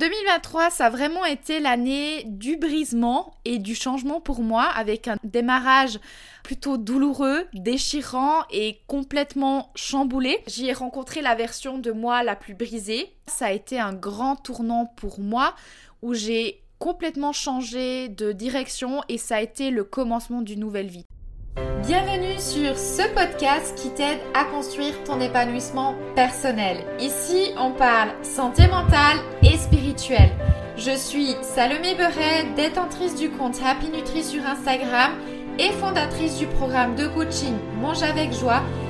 2023, ça a vraiment été l'année du brisement et du changement pour moi, avec un démarrage plutôt douloureux, déchirant et complètement chamboulé. J'y ai rencontré la version de moi la plus brisée. Ça a été un grand tournant pour moi où j'ai complètement changé de direction et ça a été le commencement d'une nouvelle vie. Bienvenue sur ce podcast qui t'aide à construire ton épanouissement personnel. Ici, on parle santé mentale et spirituelle. Je suis Salomé Beret, détentrice du compte Happy Nutri sur Instagram et fondatrice du programme de coaching Mange avec joie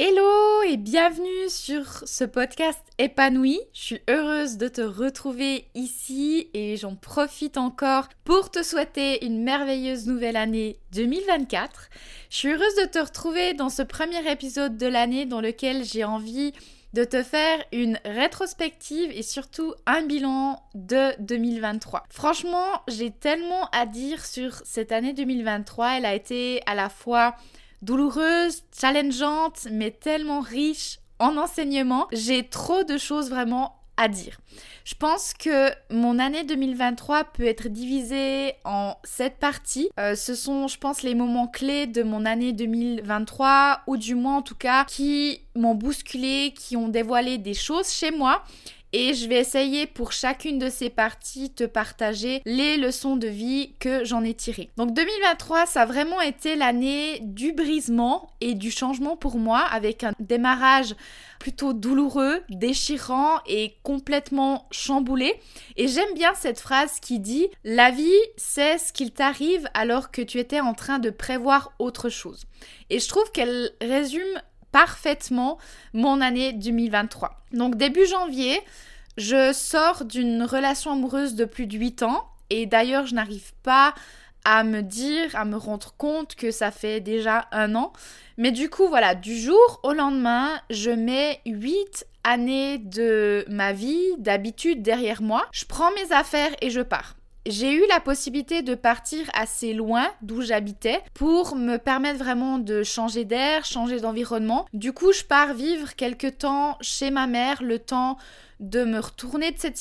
Hello et bienvenue sur ce podcast épanoui. Je suis heureuse de te retrouver ici et j'en profite encore pour te souhaiter une merveilleuse nouvelle année 2024. Je suis heureuse de te retrouver dans ce premier épisode de l'année dans lequel j'ai envie de te faire une rétrospective et surtout un bilan de 2023. Franchement, j'ai tellement à dire sur cette année 2023. Elle a été à la fois douloureuse, challengeante, mais tellement riche en enseignement. J'ai trop de choses vraiment à dire. Je pense que mon année 2023 peut être divisée en sept parties. Euh, ce sont, je pense, les moments clés de mon année 2023, ou du moins en tout cas, qui m'ont bousculé, qui ont dévoilé des choses chez moi et je vais essayer pour chacune de ces parties te partager les leçons de vie que j'en ai tirées. Donc 2023, ça a vraiment été l'année du brisement et du changement pour moi avec un démarrage plutôt douloureux, déchirant et complètement chamboulé. Et j'aime bien cette phrase qui dit La vie, c'est ce qu'il t'arrive alors que tu étais en train de prévoir autre chose. Et je trouve qu'elle résume parfaitement mon année 2023. Donc début janvier, je sors d'une relation amoureuse de plus de 8 ans et d'ailleurs je n'arrive pas à me dire, à me rendre compte que ça fait déjà un an. Mais du coup, voilà, du jour au lendemain, je mets 8 années de ma vie, d'habitude derrière moi. Je prends mes affaires et je pars j'ai eu la possibilité de partir assez loin d'où j'habitais pour me permettre vraiment de changer d'air, changer d'environnement. Du coup, je pars vivre quelque temps chez ma mère, le temps de me retourner de cette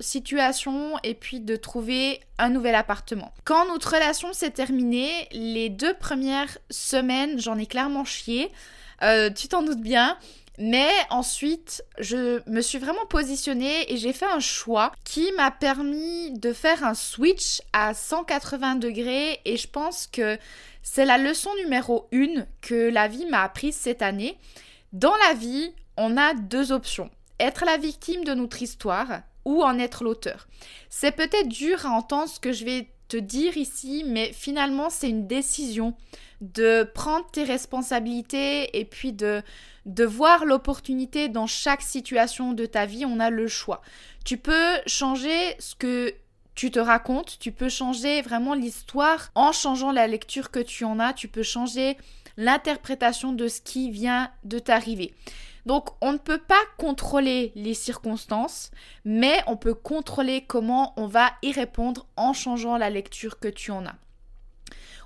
situation et puis de trouver un nouvel appartement. Quand notre relation s'est terminée, les deux premières semaines, j'en ai clairement chié. Euh, tu t'en doutes bien. Mais ensuite, je me suis vraiment positionnée et j'ai fait un choix qui m'a permis de faire un switch à 180 degrés et je pense que c'est la leçon numéro une que la vie m'a apprise cette année. Dans la vie, on a deux options. Être la victime de notre histoire ou en être l'auteur. C'est peut-être dur à entendre ce que je vais te dire ici, mais finalement c'est une décision de prendre tes responsabilités et puis de, de voir l'opportunité dans chaque situation de ta vie, on a le choix. Tu peux changer ce que tu te racontes, tu peux changer vraiment l'histoire en changeant la lecture que tu en as, tu peux changer l'interprétation de ce qui vient de t'arriver. Donc on ne peut pas contrôler les circonstances, mais on peut contrôler comment on va y répondre en changeant la lecture que tu en as.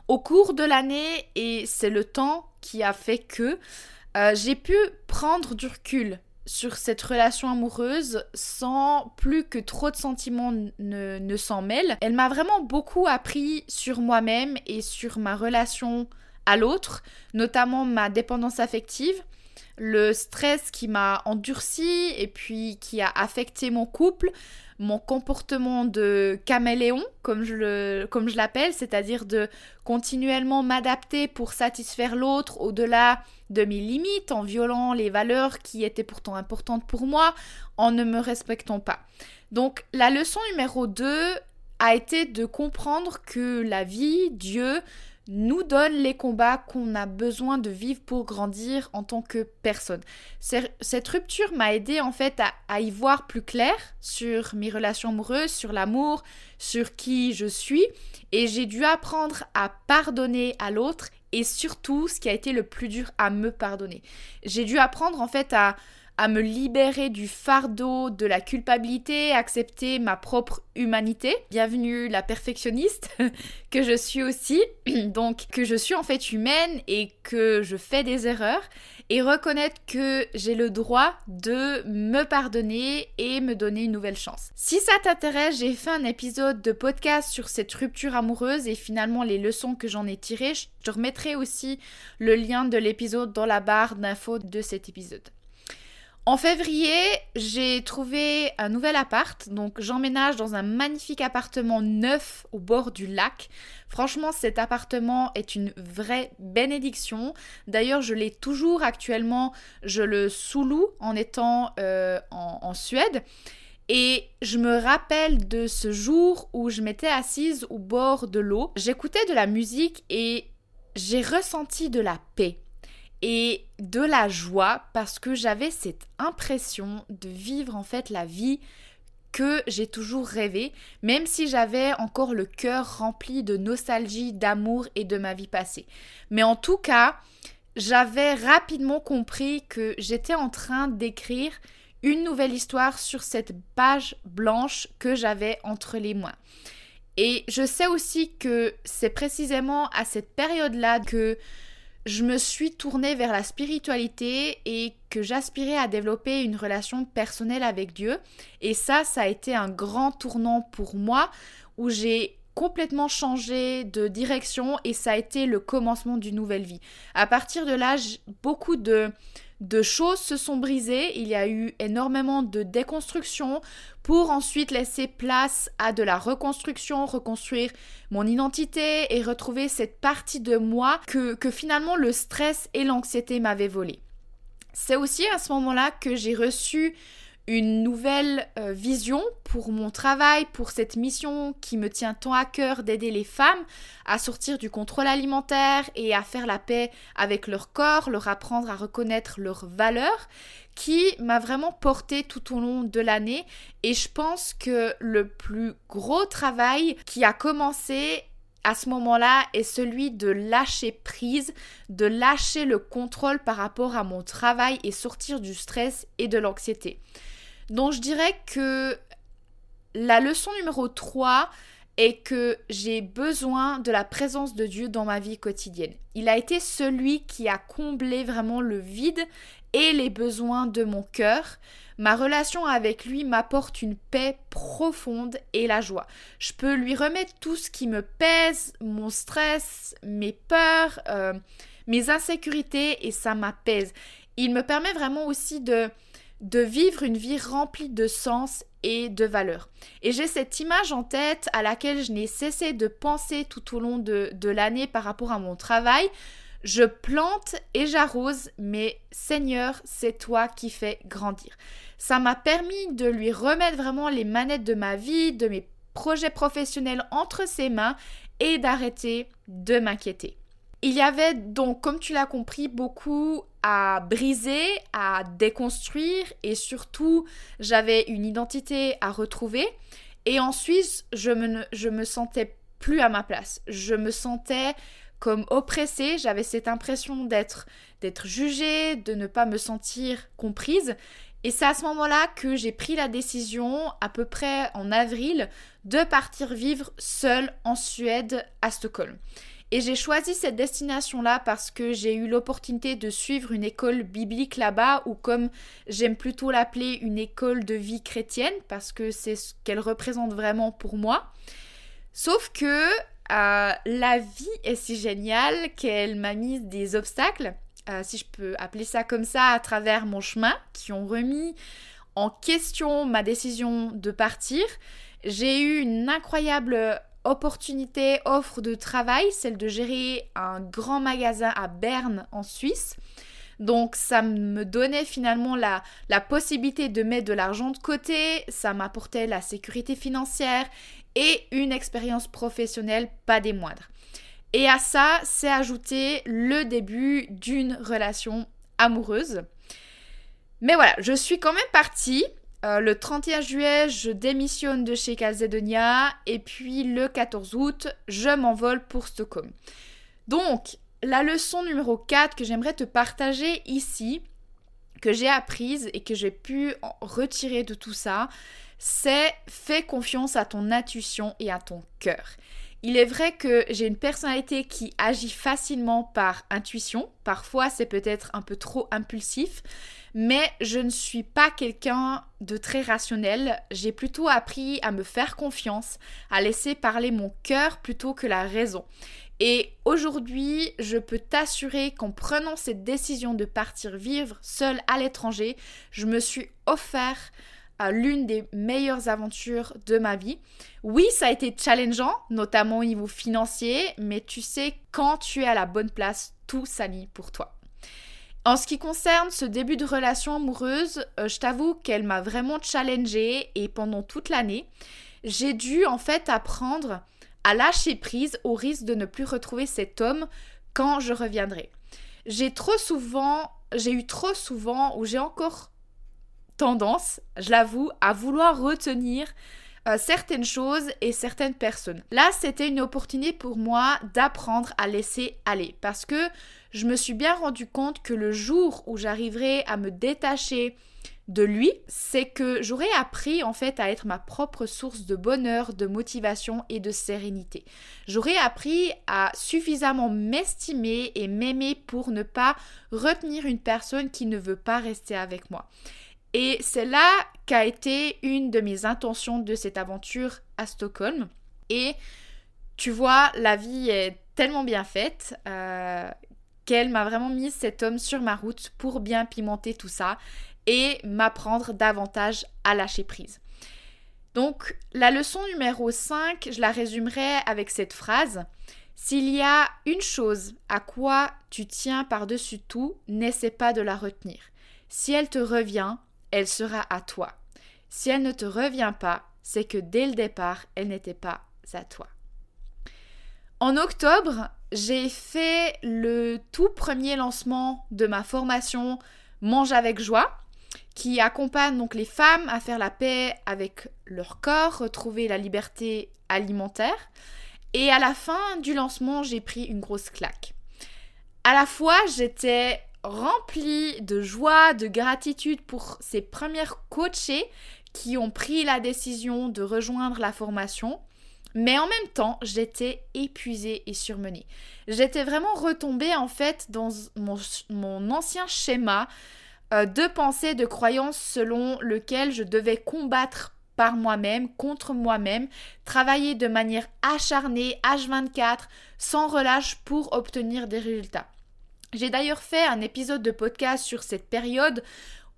Au cours de l'année, et c'est le temps qui a fait que euh, j'ai pu prendre du recul sur cette relation amoureuse sans plus que trop de sentiments ne, ne s'en mêlent. Elle m'a vraiment beaucoup appris sur moi-même et sur ma relation à l'autre, notamment ma dépendance affective, le stress qui m'a endurci et puis qui a affecté mon couple, mon comportement de caméléon, comme je l'appelle, c'est-à-dire de continuellement m'adapter pour satisfaire l'autre au-delà de mes limites, en violant les valeurs qui étaient pourtant importantes pour moi, en ne me respectant pas. Donc la leçon numéro 2 a été de comprendre que la vie, Dieu, nous donne les combats qu'on a besoin de vivre pour grandir en tant que personne. Cette rupture m'a aidé en fait à, y voir plus clair sur mes relations amoureuses, sur l'amour, sur qui je suis et j'ai dû apprendre à pardonner à l'autre et surtout ce qui a été le plus dur à me pardonner. J'ai dû apprendre en fait à à me libérer du fardeau de la culpabilité, accepter ma propre humanité. Bienvenue la perfectionniste que je suis aussi, donc que je suis en fait humaine et que je fais des erreurs et reconnaître que j'ai le droit de me pardonner et me donner une nouvelle chance. Si ça t'intéresse, j'ai fait un épisode de podcast sur cette rupture amoureuse et finalement les leçons que j'en ai tirées. Je te remettrai aussi le lien de l'épisode dans la barre d'infos de cet épisode. En février, j'ai trouvé un nouvel appart, donc j'emménage dans un magnifique appartement neuf au bord du lac. Franchement, cet appartement est une vraie bénédiction. D'ailleurs, je l'ai toujours actuellement, je le sous-loue en étant euh, en, en Suède. Et je me rappelle de ce jour où je m'étais assise au bord de l'eau, j'écoutais de la musique et j'ai ressenti de la paix et de la joie parce que j'avais cette impression de vivre en fait la vie que j'ai toujours rêvé, même si j'avais encore le cœur rempli de nostalgie, d'amour et de ma vie passée. Mais en tout cas, j'avais rapidement compris que j'étais en train d'écrire une nouvelle histoire sur cette page blanche que j'avais entre les mains. Et je sais aussi que c'est précisément à cette période-là que je me suis tournée vers la spiritualité et que j'aspirais à développer une relation personnelle avec Dieu. Et ça, ça a été un grand tournant pour moi où j'ai complètement changé de direction et ça a été le commencement d'une nouvelle vie. À partir de là, beaucoup de de choses se sont brisées, il y a eu énormément de déconstruction pour ensuite laisser place à de la reconstruction, reconstruire mon identité et retrouver cette partie de moi que, finalement le stress et l'anxiété m'avaient volé. C'est aussi à ce moment-là que j'ai reçu une nouvelle euh, vision pour mon travail, pour cette mission qui me tient tant à cœur d'aider les femmes à sortir du contrôle alimentaire et à faire la paix avec leur corps, leur apprendre à reconnaître leurs valeurs, qui m'a vraiment porté tout au long de l'année. Et je pense que le plus gros travail qui a commencé à ce moment-là est celui de lâcher prise, de lâcher le contrôle par rapport à mon travail et sortir du stress et de l'anxiété. Donc je dirais que la leçon numéro 3 est que j'ai besoin de la présence de Dieu dans ma vie quotidienne. Il a été celui qui a comblé vraiment le vide et les besoins de mon cœur. Ma relation avec lui m'apporte une paix profonde et la joie. Je peux lui remettre tout ce qui me pèse, mon stress, mes peurs, euh, mes insécurités et ça m'apaise. Il me permet vraiment aussi de, de vivre une vie remplie de sens et de valeurs. Et j'ai cette image en tête à laquelle je n'ai cessé de penser tout au long de, de l'année par rapport à mon travail. Je plante et j'arrose, mais Seigneur, c'est toi qui fais grandir. Ça m'a permis de lui remettre vraiment les manettes de ma vie, de mes projets professionnels entre ses mains et d'arrêter de m'inquiéter. Il y avait donc, comme tu l'as compris, beaucoup à briser, à déconstruire et surtout j'avais une identité à retrouver. Et ensuite, je me, je me sentais plus à ma place. Je me sentais comme oppressée, j'avais cette impression d'être d'être jugée, de ne pas me sentir comprise. Et c'est à ce moment-là que j'ai pris la décision, à peu près en avril, de partir vivre seule en Suède à Stockholm. Et j'ai choisi cette destination-là parce que j'ai eu l'opportunité de suivre une école biblique là-bas, ou comme j'aime plutôt l'appeler, une école de vie chrétienne, parce que c'est ce qu'elle représente vraiment pour moi. Sauf que euh, la vie est si géniale qu'elle m'a mis des obstacles, euh, si je peux appeler ça comme ça, à travers mon chemin, qui ont remis en question ma décision de partir. J'ai eu une incroyable opportunité, offre de travail, celle de gérer un grand magasin à Berne en Suisse. Donc ça me donnait finalement la, la possibilité de mettre de l'argent de côté, ça m'apportait la sécurité financière et une expérience professionnelle pas des moindres. Et à ça, c'est ajouté le début d'une relation amoureuse. Mais voilà, je suis quand même partie. Euh, le 31 juillet, je démissionne de chez Calzedonia et puis le 14 août, je m'envole pour Stockholm. Donc, la leçon numéro 4 que j'aimerais te partager ici, que j'ai apprise et que j'ai pu retirer de tout ça, c'est fais confiance à ton intuition et à ton cœur. Il est vrai que j'ai une personnalité qui agit facilement par intuition. Parfois, c'est peut-être un peu trop impulsif, mais je ne suis pas quelqu'un de très rationnel. J'ai plutôt appris à me faire confiance, à laisser parler mon cœur plutôt que la raison. Et aujourd'hui, je peux t'assurer qu'en prenant cette décision de partir vivre seule à l'étranger, je me suis offert à l'une des meilleures aventures de ma vie. Oui, ça a été challengeant, notamment au niveau financier, mais tu sais, quand tu es à la bonne place, tout s'aligne pour toi. En ce qui concerne ce début de relation amoureuse, euh, je t'avoue qu'elle m'a vraiment challengée et pendant toute l'année, j'ai dû en fait apprendre à lâcher prise au risque de ne plus retrouver cet homme quand je reviendrai. J'ai trop souvent, j'ai eu trop souvent, ou j'ai encore tendance, je l'avoue, à vouloir retenir euh, certaines choses et certaines personnes. Là, c'était une opportunité pour moi d'apprendre à laisser aller parce que je me suis bien rendu compte que le jour où j'arriverai à me détacher de lui, c'est que j'aurais appris en fait à être ma propre source de bonheur, de motivation et de sérénité. J'aurais appris à suffisamment m'estimer et m'aimer pour ne pas retenir une personne qui ne veut pas rester avec moi. Et c'est là qu'a été une de mes intentions de cette aventure à Stockholm. Et tu vois, la vie est tellement bien faite euh, qu'elle m'a vraiment mis cet homme sur ma route pour bien pimenter tout ça et m'apprendre davantage à lâcher prise. Donc la leçon numéro 5, je la résumerai avec cette phrase. S'il y a une chose à quoi tu tiens par-dessus tout, n'essaie pas de la retenir. Si elle te revient, elle sera à toi. Si elle ne te revient pas, c'est que dès le départ, elle n'était pas à toi. En octobre, j'ai fait le tout premier lancement de ma formation Mange avec joie, qui accompagne donc les femmes à faire la paix avec leur corps, retrouver la liberté alimentaire. Et à la fin du lancement, j'ai pris une grosse claque. À la fois, j'étais rempli de joie, de gratitude pour ces premières coachées qui ont pris la décision de rejoindre la formation. Mais en même temps, j'étais épuisée et surmenée. J'étais vraiment retombée en fait dans mon, ancien schéma euh, de pensée, de croyance selon lequel je devais combattre par moi-même, contre moi-même, travailler de manière acharnée, H24, sans relâche pour obtenir des résultats. J'ai d'ailleurs fait un épisode de podcast sur cette période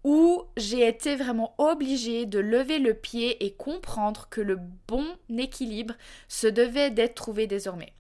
où j'ai été vraiment obligée de lever le pied et comprendre que le bon équilibre se devait d'être trouvé désormais.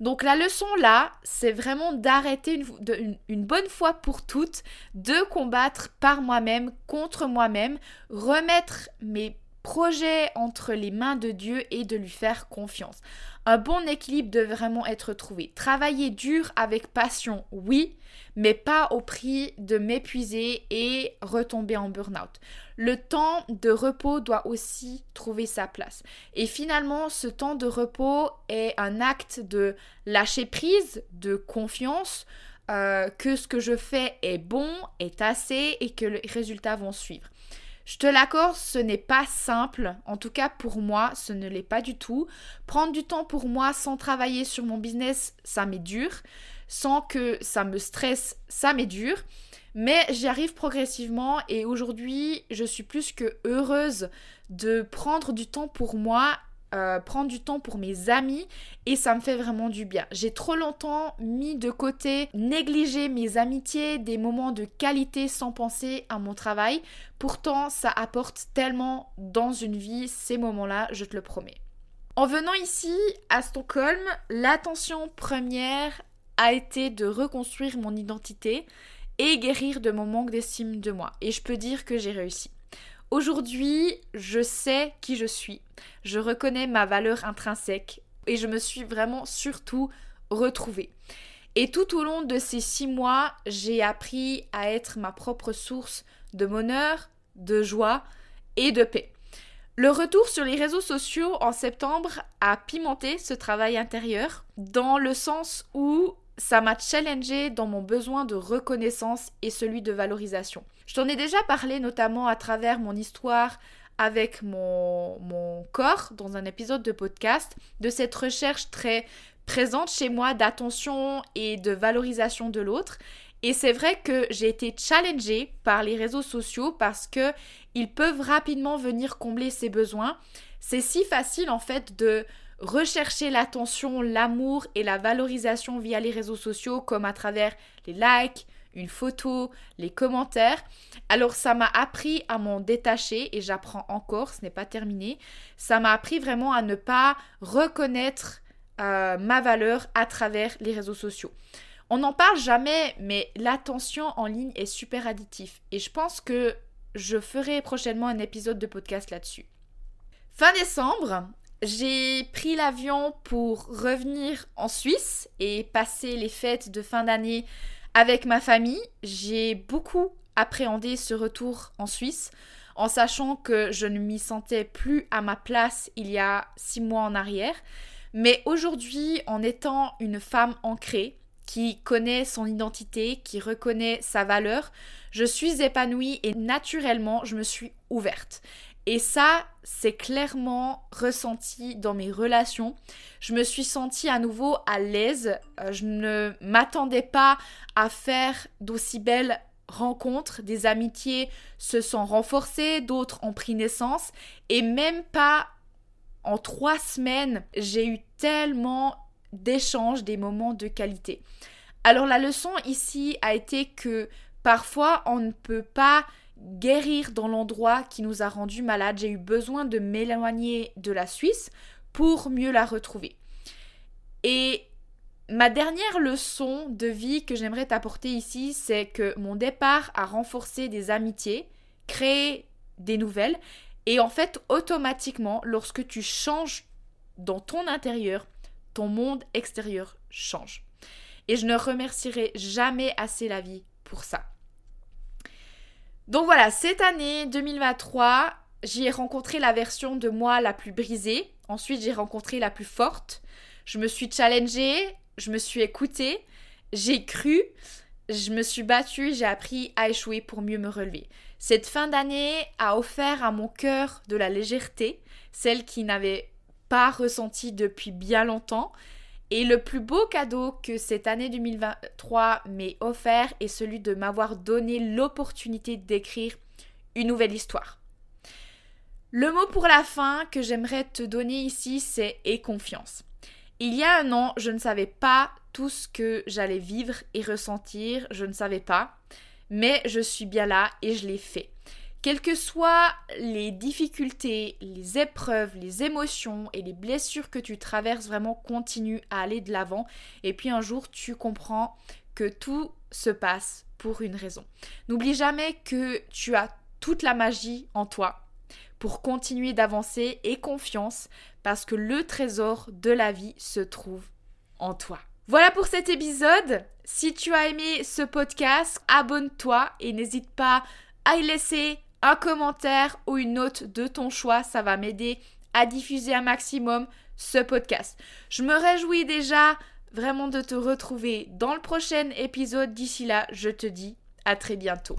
Donc la leçon là, c'est vraiment d'arrêter une, une, bonne fois pour toutes de combattre par moi-même, contre moi-même, remettre mes projet entre les mains de Dieu et de lui faire confiance. Un bon équilibre doit vraiment être trouvé. Travailler dur avec passion, oui, mais pas au prix de m'épuiser et retomber en burn-out. Le temps de repos doit aussi trouver sa place. Et finalement, ce temps de repos est un acte de lâcher prise, de confiance, euh, que ce que je fais est bon, est assez et que les résultats vont suivre. Je te l'accorde, ce n'est pas simple. En tout cas, pour moi, ce ne l'est pas du tout. Prendre du temps pour moi sans travailler sur mon business, ça m'est dur. Sans que ça me stresse, ça m'est dur. Mais j'y arrive progressivement et aujourd'hui, je suis plus que heureuse de prendre du temps pour moi euh, prendre du temps pour mes amis et ça me fait vraiment du bien. J'ai trop longtemps mis de côté, négligé mes amitiés, des moments de qualité sans penser à mon travail. Pourtant, ça apporte tellement dans une vie ces moments-là, je te le promets. En venant ici à Stockholm, l'attention première a été de reconstruire mon identité et guérir de mon manque d'estime de moi. Et je peux dire que j'ai réussi. Aujourd'hui, je sais qui je suis. Je reconnais ma valeur intrinsèque et je me suis vraiment surtout retrouver. Et tout au long de ces six mois, j'ai appris à être ma propre source de bonheur, de joie et de paix. Le retour sur les réseaux sociaux en septembre a pimenté ce travail intérieur dans le sens où ça m'a challengé dans mon besoin de reconnaissance et celui de valorisation. Je t'en ai déjà parlé notamment à travers mon histoire avec mon, corps dans un épisode de podcast, de cette recherche très présente chez moi d'attention et de valorisation de l'autre. Et c'est vrai que j'ai été challengée par les réseaux sociaux parce que ils peuvent rapidement venir combler ces besoins. C'est si facile en fait de rechercher l'attention, l'amour et la valorisation via les réseaux sociaux comme à travers les likes, une photo, les commentaires. Alors ça m'a appris à m'en détacher et j'apprends encore, ce n'est pas terminé. Ça m'a appris vraiment à ne pas reconnaître euh, ma valeur à travers les réseaux sociaux. On n'en parle jamais, mais l'attention en ligne est super additif. Et je pense que je ferai prochainement un épisode de podcast là-dessus. Fin décembre, j'ai pris l'avion pour revenir en Suisse et passer les fêtes de fin d'année avec ma famille. J'ai beaucoup appréhendé ce retour en Suisse en sachant que je ne m'y sentais plus à ma place il y a six mois en arrière. Mais aujourd'hui, en étant une femme ancrée, qui connaît son identité, qui reconnaît sa valeur, je suis épanouie et naturellement, je me suis ouverte. Et ça, c'est clairement ressenti dans mes relations. Je me suis sentie à nouveau à l'aise. Euh, je ne m'attendais pas à faire d'aussi belles rencontres. Des amitiés se sont renforcées, d'autres ont pris naissance. Et même pas en trois semaines, j'ai eu tellement d'échanges, des moments de qualité. Alors la leçon ici a été que parfois on ne peut pas guérir dans l'endroit qui nous a rendu malades. J'ai eu besoin de m'éloigner de la Suisse pour mieux la retrouver. Et ma dernière leçon de vie que j'aimerais t'apporter ici, c'est que mon départ a renforcé des amitiés, créé des nouvelles et en fait, automatiquement, lorsque tu changes dans ton intérieur, ton monde extérieur change. Et je ne remercierai jamais assez la vie pour ça. Donc voilà, cette année 2023, j'y ai rencontré la version de moi la plus brisée. Ensuite, j'ai rencontré la plus forte. Je me suis challengée, je me suis écoutée, j'ai cru, je me suis battue, j'ai appris à échouer pour mieux me relever. Cette fin d'année a offert à mon cœur de la légèreté, celle qui n'avait pas ressenti depuis bien longtemps. Et le plus beau cadeau que cette année 2023 m'ait offert est celui de m'avoir donné l'opportunité d'écrire une nouvelle histoire. Le mot pour la fin que j'aimerais te donner ici, c'est et confiance. Il y a un an, je ne savais pas tout ce que j'allais vivre et ressentir, je ne savais pas mais je suis bien là et je l'ai fait. Quelles que soient les difficultés, les épreuves, les émotions et les blessures que tu traverses, vraiment continue à aller de l'avant. Et puis un jour, tu comprends que tout se passe pour une raison. N'oublie jamais que tu as toute la magie en toi pour continuer d'avancer et confiance parce que le trésor de la vie se trouve en toi. Voilà pour cet épisode. Si tu as aimé ce podcast, abonne-toi et n'hésite pas à y laisser un commentaire ou une note de ton choix. Ça va m'aider à diffuser un maximum ce podcast. Je me réjouis déjà vraiment de te retrouver dans le prochain épisode. D'ici là, je te dis à très bientôt.